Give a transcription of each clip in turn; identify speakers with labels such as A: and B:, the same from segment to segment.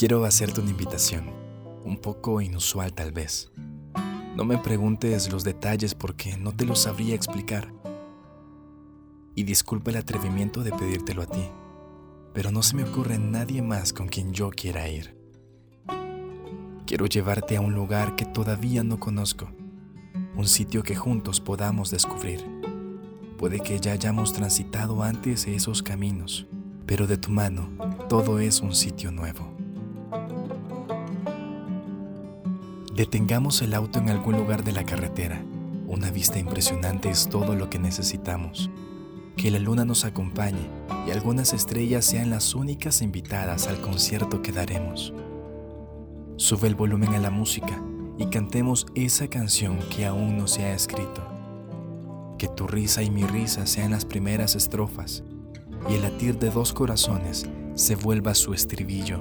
A: Quiero hacerte una invitación, un poco inusual tal vez. No me preguntes los detalles porque no te lo sabría explicar. Y disculpa el atrevimiento de pedírtelo a ti, pero no se me ocurre nadie más con quien yo quiera ir. Quiero llevarte a un lugar que todavía no conozco, un sitio que juntos podamos descubrir. Puede que ya hayamos transitado antes esos caminos, pero de tu mano todo es un sitio nuevo. Detengamos el auto en algún lugar de la carretera. Una vista impresionante es todo lo que necesitamos. Que la luna nos acompañe y algunas estrellas sean las únicas invitadas al concierto que daremos. Sube el volumen a la música y cantemos esa canción que aún no se ha escrito. Que tu risa y mi risa sean las primeras estrofas y el latir de dos corazones se vuelva su estribillo.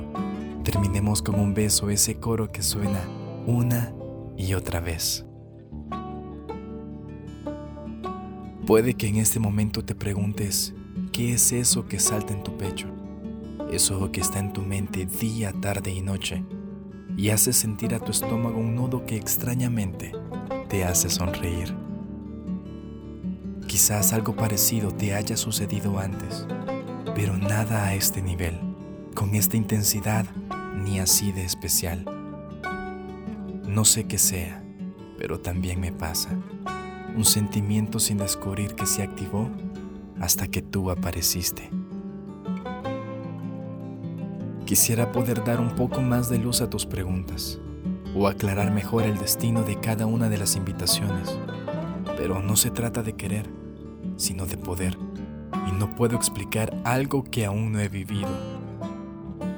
A: Terminemos con un beso ese coro que suena una y otra vez. Puede que en este momento te preguntes, ¿qué es eso que salta en tu pecho? Eso que está en tu mente día, tarde y noche y hace sentir a tu estómago un nudo que extrañamente te hace sonreír. Quizás algo parecido te haya sucedido antes, pero nada a este nivel, con esta intensidad ni así de especial. No sé qué sea, pero también me pasa. Un sentimiento sin descubrir que se activó hasta que tú apareciste. Quisiera poder dar un poco más de luz a tus preguntas o aclarar mejor el destino de cada una de las invitaciones, pero no se trata de querer, sino de poder, y no puedo explicar algo que aún no he vivido.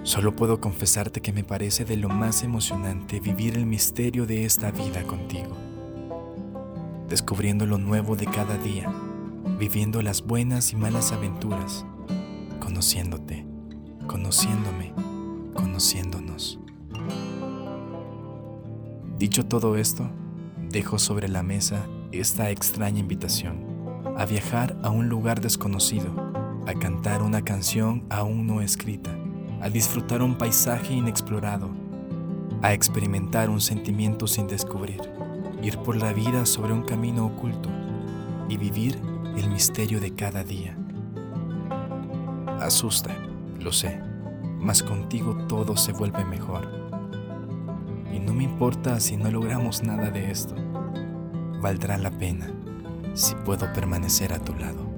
A: Solo puedo confesarte que me parece de lo más emocionante vivir el misterio de esta vida contigo, descubriendo lo nuevo de cada día, viviendo las buenas y malas aventuras, conociéndote, conociéndome, conociéndonos. Dicho todo esto, dejo sobre la mesa esta extraña invitación a viajar a un lugar desconocido, a cantar una canción aún no escrita a disfrutar un paisaje inexplorado, a experimentar un sentimiento sin descubrir, ir por la vida sobre un camino oculto y vivir el misterio de cada día. Asusta, lo sé, mas contigo todo se vuelve mejor. Y no me importa si no logramos nada de esto. Valdrá la pena si puedo permanecer a tu lado.